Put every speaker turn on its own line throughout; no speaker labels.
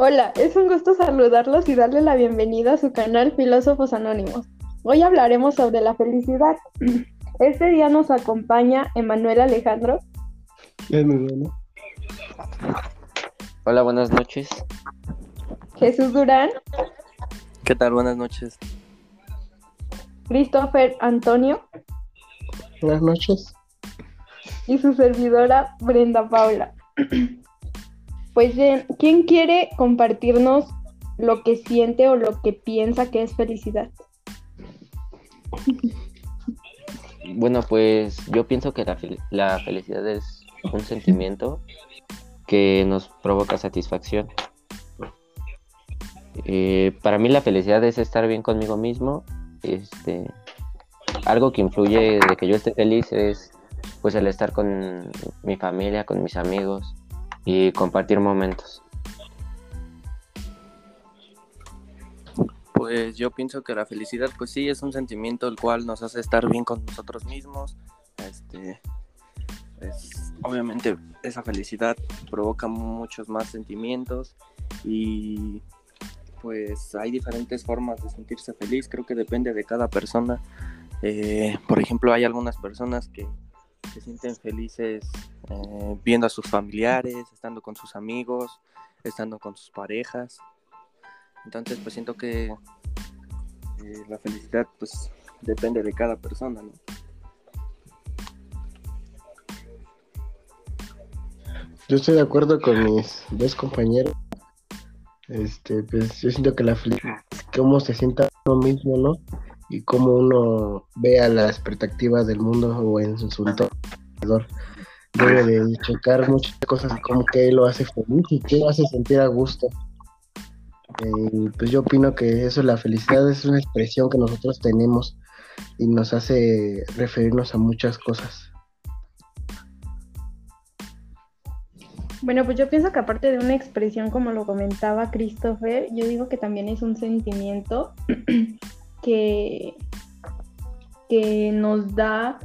Hola, es un gusto saludarlos y darle la bienvenida a su canal Filósofos Anónimos. Hoy hablaremos sobre la felicidad. Este día nos acompaña Emanuel Alejandro.
Es muy bueno.
Hola, buenas noches.
Jesús Durán.
¿Qué tal? Buenas noches.
Christopher Antonio.
Buenas noches.
Y su servidora Brenda Paula. Pues ¿quién quiere compartirnos lo que siente o lo que piensa que es felicidad?
Bueno, pues yo pienso que la, la felicidad es un sentimiento que nos provoca satisfacción. Eh, para mí la felicidad es estar bien conmigo mismo. Este, algo que influye de que yo esté feliz es pues el estar con mi familia, con mis amigos y compartir momentos.
Pues yo pienso que la felicidad, pues sí, es un sentimiento el cual nos hace estar bien con nosotros mismos. Este, obviamente esa felicidad provoca muchos más sentimientos y pues hay diferentes formas de sentirse feliz. Creo que depende de cada persona. Eh, por ejemplo, hay algunas personas que se sienten felices eh, viendo a sus familiares, estando con sus amigos, estando con sus parejas. Entonces, pues siento que eh, la felicidad, pues, depende de cada persona, ¿no?
Yo estoy de acuerdo con mis dos compañeros. Este, pues yo siento que la felicidad cómo se sienta uno mismo, ¿no? Y cómo uno vea las perspectivas del mundo o en su entorno. Debe de checar muchas cosas como que lo hace feliz y qué lo hace sentir a gusto. Eh, pues yo opino que eso, la felicidad es una expresión que nosotros tenemos y nos hace referirnos a muchas cosas.
Bueno, pues yo pienso que aparte de una expresión, como lo comentaba Christopher, yo digo que también es un sentimiento que, que nos da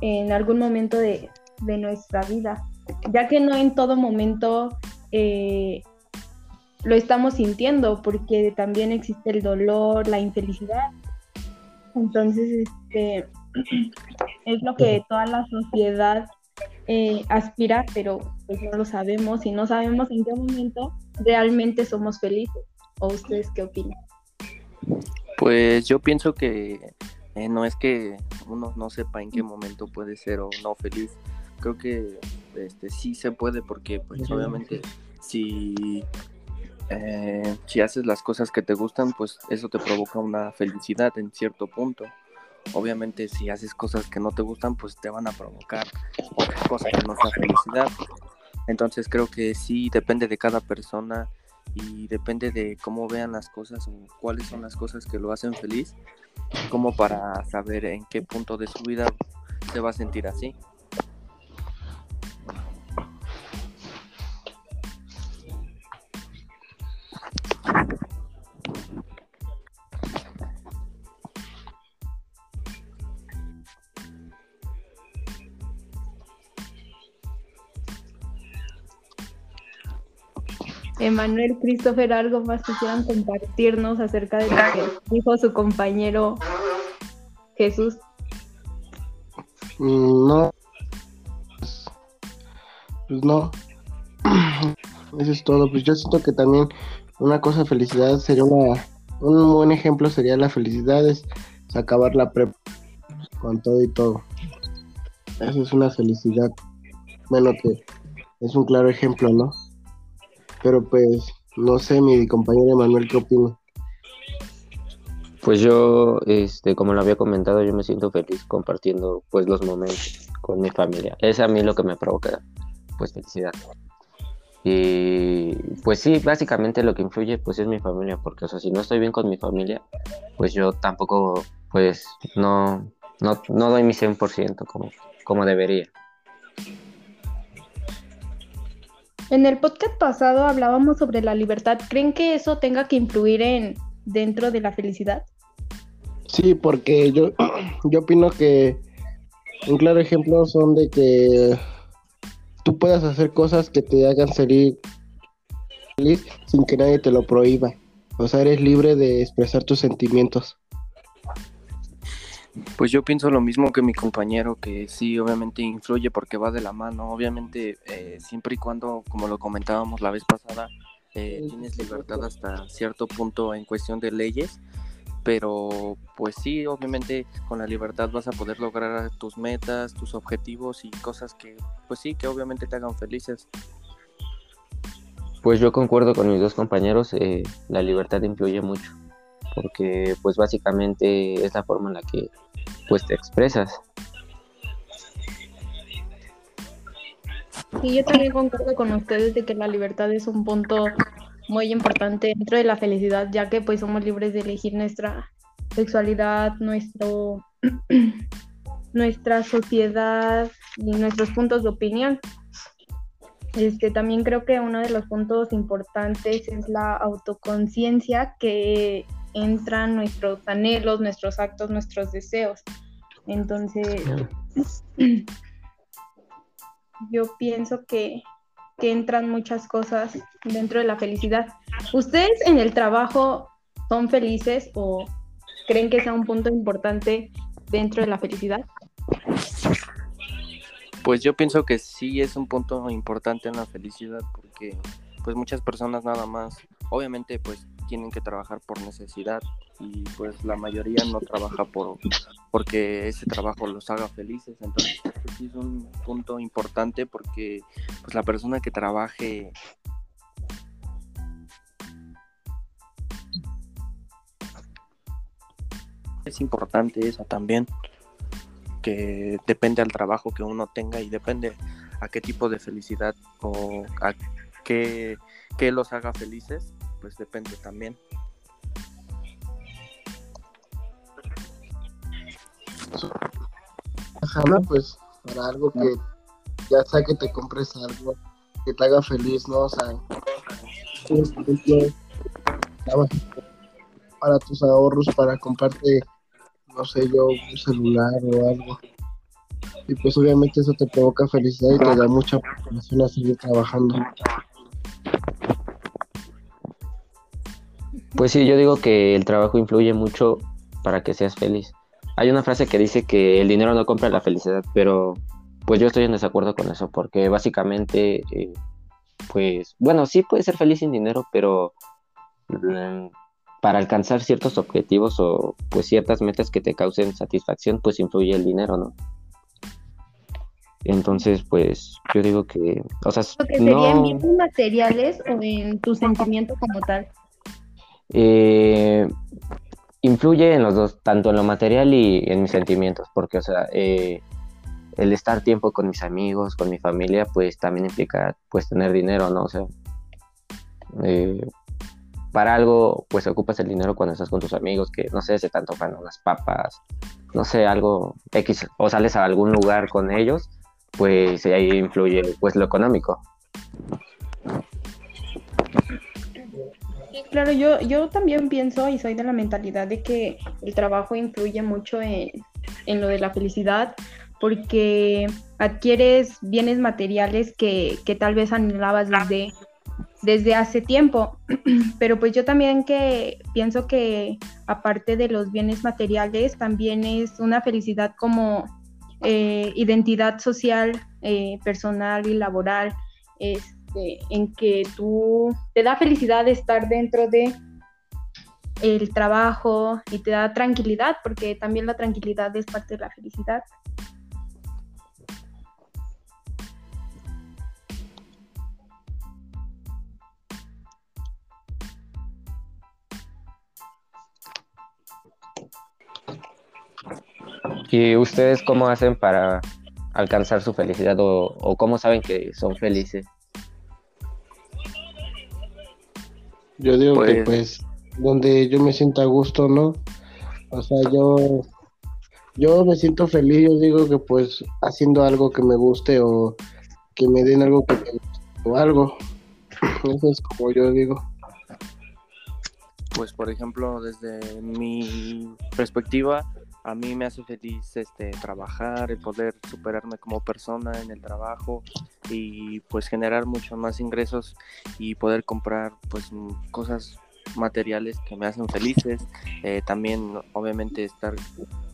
en algún momento de, de nuestra vida, ya que no en todo momento eh, lo estamos sintiendo, porque también existe el dolor, la infelicidad. Entonces, este es lo que toda la sociedad eh, aspira, pero pues no lo sabemos y no sabemos en qué momento realmente somos felices. ¿O ustedes qué opinan?
Pues yo pienso que eh, no es que uno no sepa en qué momento puede ser o no feliz. Creo que este sí se puede porque pues obviamente si eh, si haces las cosas que te gustan, pues eso te provoca una felicidad en cierto punto. Obviamente si haces cosas que no te gustan, pues te van a provocar otra cosa que no sea felicidad. Entonces creo que sí depende de cada persona y depende de cómo vean las cosas o cuáles son las cosas que lo hacen feliz, como para saber en qué punto de su vida se va a sentir así.
Emanuel, Christopher, algo más que quieran compartirnos acerca de lo que dijo su compañero Jesús.
Mm, No. Pues, no. Eso es todo. Pues yo siento que también una cosa felicidad sería una un buen ejemplo sería la felicidad es acabar la prepa con todo y todo. Eso es una felicidad. Bueno que es un claro ejemplo, ¿no? Pero pues no sé, mi compañero Emanuel, ¿qué opina?
Pues yo, este, como lo había comentado, yo me siento feliz compartiendo pues los momentos con mi familia. Es a mí lo que me provoca pues felicidad. Y pues sí, básicamente lo que influye pues es mi familia, porque o sea, si no estoy bien con mi familia, pues yo tampoco pues no, no, no doy mi 100% como, como debería.
En el podcast pasado hablábamos sobre la libertad. ¿Creen que eso tenga que influir en dentro de la felicidad?
Sí, porque yo, yo opino que un claro ejemplo son de que tú puedas hacer cosas que te hagan salir feliz sin que nadie te lo prohíba. O sea, eres libre de expresar tus sentimientos.
Pues yo pienso lo mismo que mi compañero, que sí, obviamente influye porque va de la mano. Obviamente, eh, siempre y cuando, como lo comentábamos la vez pasada, eh, tienes libertad hasta cierto punto en cuestión de leyes, pero pues sí, obviamente con la libertad vas a poder lograr tus metas, tus objetivos y cosas que, pues sí, que obviamente te hagan felices.
Pues yo concuerdo con mis dos compañeros, eh, la libertad influye mucho, porque pues básicamente es la forma en la que pues te expresas.
Sí, yo también concuerdo con ustedes de que la libertad es un punto muy importante dentro de la felicidad, ya que pues somos libres de elegir nuestra sexualidad, nuestro nuestra sociedad y nuestros puntos de opinión. Este, también creo que uno de los puntos importantes es la autoconciencia que entran nuestros anhelos, nuestros actos, nuestros deseos. Entonces, yo pienso que, que entran muchas cosas dentro de la felicidad. ¿Ustedes en el trabajo son felices o creen que sea un punto importante dentro de la felicidad?
Pues yo pienso que sí es un punto importante en la felicidad porque pues muchas personas nada más, obviamente pues tienen que trabajar por necesidad y pues la mayoría no trabaja por porque ese trabajo los haga felices. Entonces sí es un punto importante porque pues la persona que trabaje es importante eso también que depende al trabajo que uno tenga y depende a qué tipo de felicidad o a qué, qué los haga felices pues depende también.
Ajá, pues para algo que ya sea que te compres algo que te haga feliz, ¿no? O sea, para tus ahorros, para comprarte, no sé yo, un celular o algo. Y pues obviamente eso te provoca felicidad y te da mucha motivación a seguir trabajando.
Pues sí, yo digo que el trabajo influye mucho para que seas feliz. Hay una frase que dice que el dinero no compra la felicidad, pero pues yo estoy en desacuerdo con eso, porque básicamente, eh, pues, bueno, sí puedes ser feliz sin dinero, pero mm, para alcanzar ciertos objetivos o pues ciertas metas que te causen satisfacción, pues influye el dinero, ¿no? Entonces, pues yo digo que, o sea,
que serían bienes materiales o en tu sentimiento como tal.
Eh, influye en los dos, tanto en lo material y en mis sentimientos, porque, o sea, eh, el estar tiempo con mis amigos, con mi familia, pues también implica, pues, tener dinero, ¿no? O sea, eh, para algo, pues, ocupas el dinero cuando estás con tus amigos, que, no sé, se te antojan unas papas, no sé, algo X, o sales a algún lugar con ellos, pues ahí influye, pues, lo económico.
Claro, yo, yo también pienso y soy de la mentalidad de que el trabajo influye mucho en, lo de la felicidad porque adquieres bienes materiales que, tal vez anhelabas desde, desde hace tiempo. Pero pues yo también que pienso que aparte de los bienes materiales, también es una felicidad como eh, identidad social, eh, personal y laboral. Es, este, en que tú te da felicidad estar dentro de el trabajo y te da tranquilidad, porque también la tranquilidad es parte de la felicidad.
¿Y ustedes cómo hacen para alcanzar su felicidad o, o cómo saben que son felices?
Yo digo que pues, pues donde yo me sienta a gusto, ¿no? O sea, yo yo me siento feliz, yo digo que pues haciendo algo que me guste o que me den algo que me guste o algo. Eso es como yo digo.
Pues por ejemplo, desde mi perspectiva, a mí me hace feliz este trabajar, el poder superarme como persona en el trabajo y pues generar muchos más ingresos y poder comprar pues cosas materiales que me hacen felices. Eh, también obviamente estar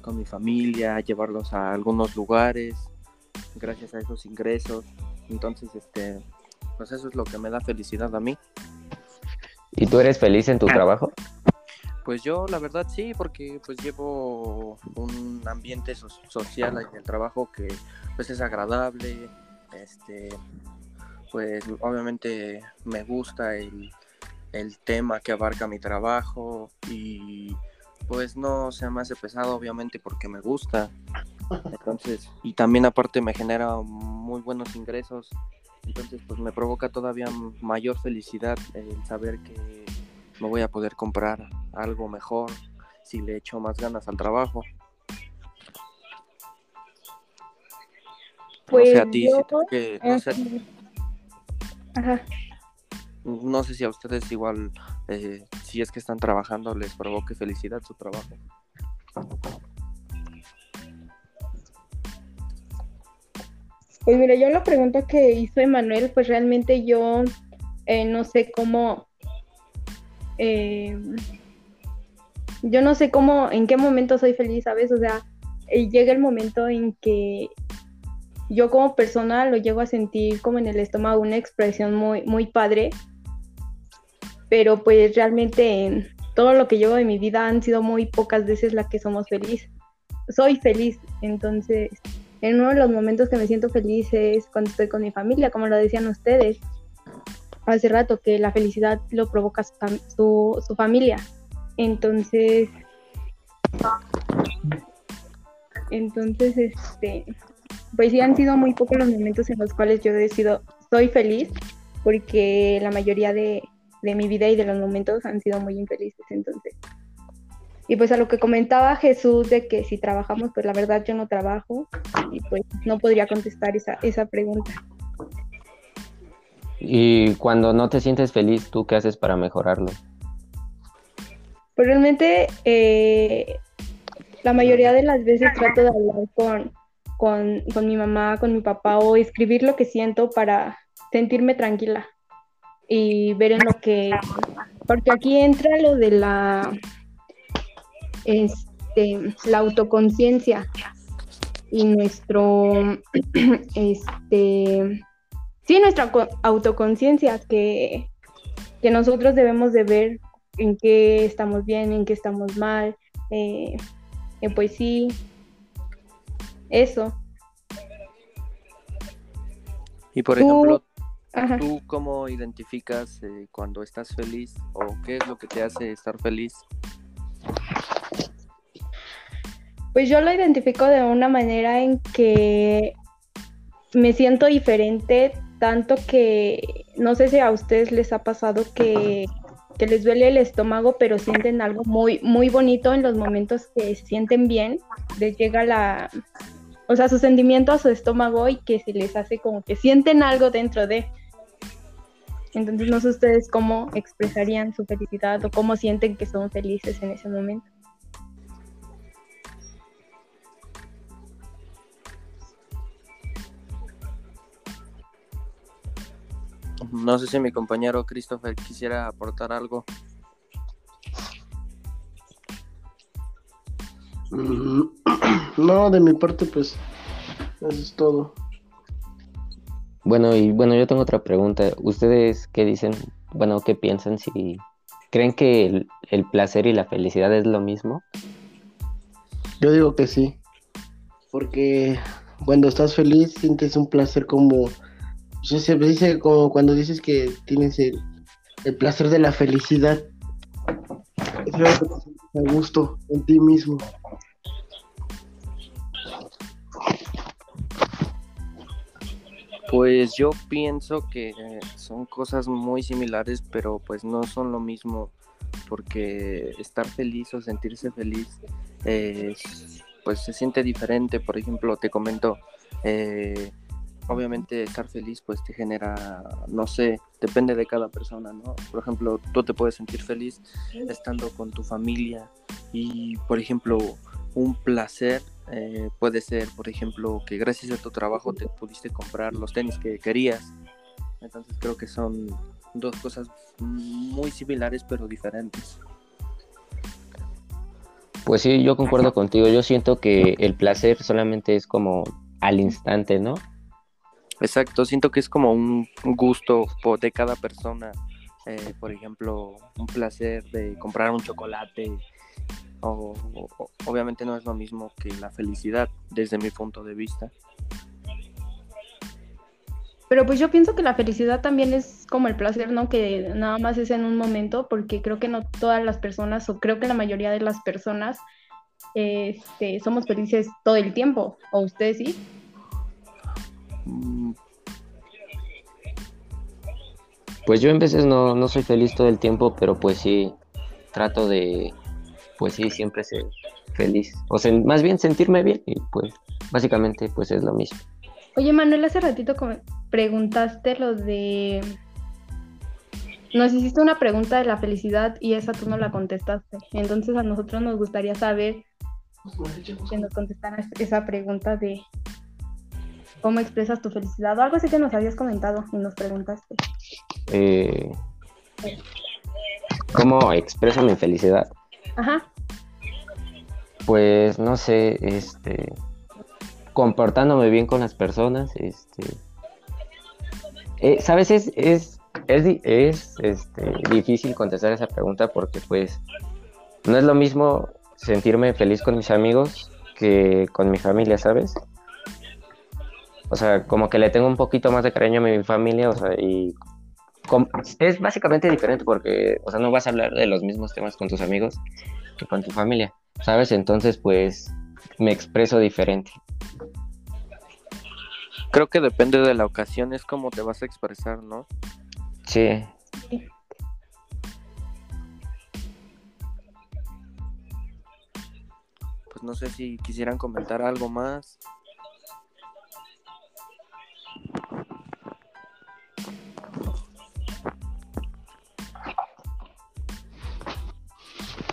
con mi familia, llevarlos a algunos lugares gracias a esos ingresos. Entonces, este, pues eso es lo que me da felicidad a mí.
¿Y tú eres feliz en tu ah. trabajo?
Pues yo la verdad sí, porque pues llevo un ambiente social en el trabajo que pues es agradable, este, pues obviamente me gusta el, el tema que abarca mi trabajo y pues no se me hace pesado obviamente porque me gusta. Entonces, y también aparte me genera muy buenos ingresos. Entonces, pues me provoca todavía mayor felicidad el saber que me voy a poder comprar algo mejor si le echo más ganas al trabajo.
Pues
no sé a ti, que, no, sé, Ajá. no sé si a ustedes igual, eh, si es que están trabajando, les provoque felicidad su trabajo.
Pues mira, yo la pregunta que hizo Emanuel, pues realmente yo eh, no sé cómo eh, yo no sé cómo, en qué momento soy feliz, ¿sabes? O sea, eh, llega el momento en que yo como persona lo llego a sentir como en el estómago una expresión muy, muy padre, pero pues realmente en todo lo que llevo de mi vida han sido muy pocas veces las que somos felices. Soy feliz, entonces en uno de los momentos que me siento feliz es cuando estoy con mi familia, como lo decían ustedes hace rato, que la felicidad lo provoca su, su, familia. Entonces, entonces, este, pues sí han sido muy pocos los momentos en los cuales yo he decidido, soy feliz, porque la mayoría de, de mi vida y de los momentos han sido muy infelices. Entonces, y pues a lo que comentaba Jesús de que si trabajamos, pues la verdad yo no trabajo y pues no podría contestar esa, esa pregunta.
Y cuando no te sientes feliz, ¿tú qué haces para mejorarlo?
Pues realmente eh, la mayoría de las veces trato de hablar con, con, con, mi mamá, con mi papá o escribir lo que siento para sentirme tranquila y ver en lo que... Porque aquí entra lo de la, este, la autoconciencia y nuestro, este, sí, nuestra autoconciencia, que, que nosotros debemos de ver en qué estamos bien, en qué estamos mal, eh, pues sí, eso.
Y por ejemplo, ¿tú cómo identificas eh, cuando estás feliz o qué es lo que te hace estar feliz?
Pues yo lo identifico de una manera en que me siento diferente tanto que no sé si a ustedes les ha pasado que, les duele el estómago, pero sienten algo muy, muy bonito en los momentos que se sienten bien, les llega la, o sea, su sentimiento a su estómago y que se les hace como que sienten algo dentro de. Entonces no sé ustedes cómo expresarían su felicidad o cómo sienten que son felices en ese momento.
No sé si mi compañero Christopher quisiera aportar algo.
Mm, no, de mi parte, pues, eso es todo.
Bueno, y bueno, yo tengo otra pregunta. ¿Ustedes qué dicen? Bueno, ¿qué piensan si creen que el, el placer y la felicidad es lo mismo?
Yo digo que sí, porque cuando estás feliz sientes un placer como se dice como cuando dices que tienes el, placer de la felicidad. Es algo que te gusto en ti mismo.
Pues yo pienso que son cosas muy similares, pero pues no son lo mismo, porque estar feliz o sentirse feliz, pues se siente diferente. Por ejemplo, te comento, eh, obviamente estar feliz pues te genera, no sé, depende de cada persona, ¿no? Por ejemplo, tú te puedes sentir feliz estando con tu familia y, por ejemplo, un placer eh, puede ser, por ejemplo, que gracias a tu trabajo te pudiste comprar los tenis que querías. Entonces creo que son dos cosas muy similares pero diferentes.
Pues sí, yo concuerdo contigo. Yo siento que el placer solamente es como al instante, ¿no?
Exacto, siento que es como un gusto de cada persona. Eh, por ejemplo, un placer de comprar un chocolate. O, obviamente no es lo mismo que la felicidad desde mi punto de vista.
Pero pues yo pienso que la felicidad también es como el placer, ¿no? Que nada más es en un momento, porque creo que no todas las personas, o creo que la mayoría de las personas, este, somos felices todo el tiempo. ¿O ustedes sí? Mm.
Pues yo en veces no, no soy feliz todo el tiempo, pero pues sí, trato de, pues sí, siempre ser feliz. O sea, más bien sentirme bien y pues básicamente pues es lo mismo.
Oye, Manuel, hace ratito preguntaste lo de... Nos hiciste una pregunta de la felicidad y esa tú no la contestaste. Entonces a nosotros nos gustaría saber que nos contestaras esa pregunta de cómo expresas tu felicidad o algo así que nos habías comentado y nos preguntaste.
Eh, ¿Cómo expreso mi felicidad?
Ajá.
Pues no sé, este comportándome bien con las personas, este, eh, sabes, es, es, es, este, difícil contestar esa pregunta porque pues no es lo mismo sentirme feliz con mis amigos que con mi familia, ¿sabes? O sea, como que le tengo un poquito más de cariño a mi familia, o sea, y es básicamente diferente porque, o sea, no vas a hablar de los mismos temas con tus amigos que con tu familia, ¿sabes? Entonces, pues, me expreso diferente.
Creo que depende de la ocasión, es como te vas a expresar, ¿no?
Sí.
Pues no sé si quisieran comentar algo más.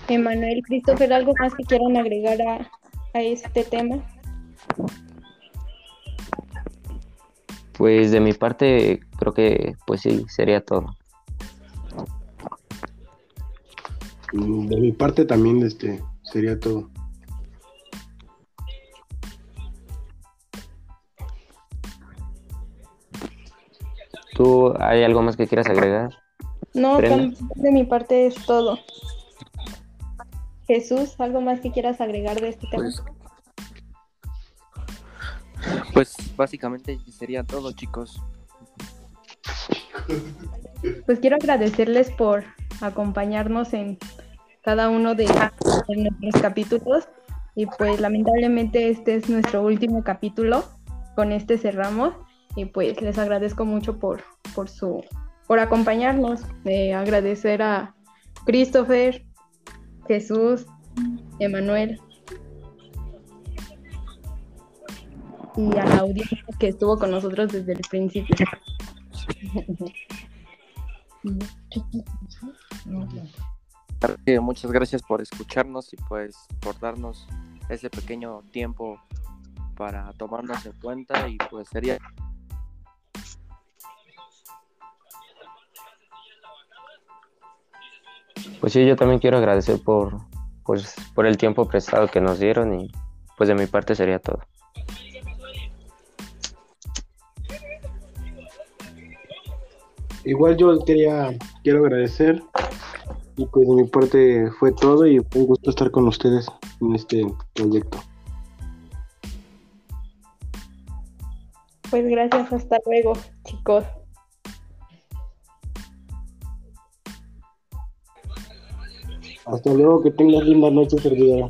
Emanuel, Christopher, ¿algo más que quieran agregar a, a este tema?
Pues de mi parte creo que pues sí, sería todo.
Mm, de mi parte también este sería todo.
¿Tú hay algo más que quieras agregar?
No, de mi parte es todo. Jesús, ¿algo más que quieras agregar de este tema?
Pues, pues básicamente sería todo, chicos.
Pues quiero agradecerles por acompañarnos en cada uno de, nuestros capítulos y pues lamentablemente este es nuestro último capítulo. Con este cerramos y pues les agradezco mucho por, por su por acompañarnos. Eh, agradecer a Christopher, Jesús, Emanuel, y a la audiencia que estuvo con nosotros desde el principio.
Muchas gracias por escucharnos y pues por darnos ese pequeño tiempo para tomarnos en cuenta y pues sería
Pues sí, yo también quiero agradecer por pues por el tiempo prestado que nos dieron y pues de mi parte sería todo.
Igual yo quería, quiero agradecer y pues de mi parte fue todo y fue un gusto estar con ustedes en este proyecto.
Pues gracias, hasta luego, chicos.
Hasta luego, que tengas linda noche, servidora.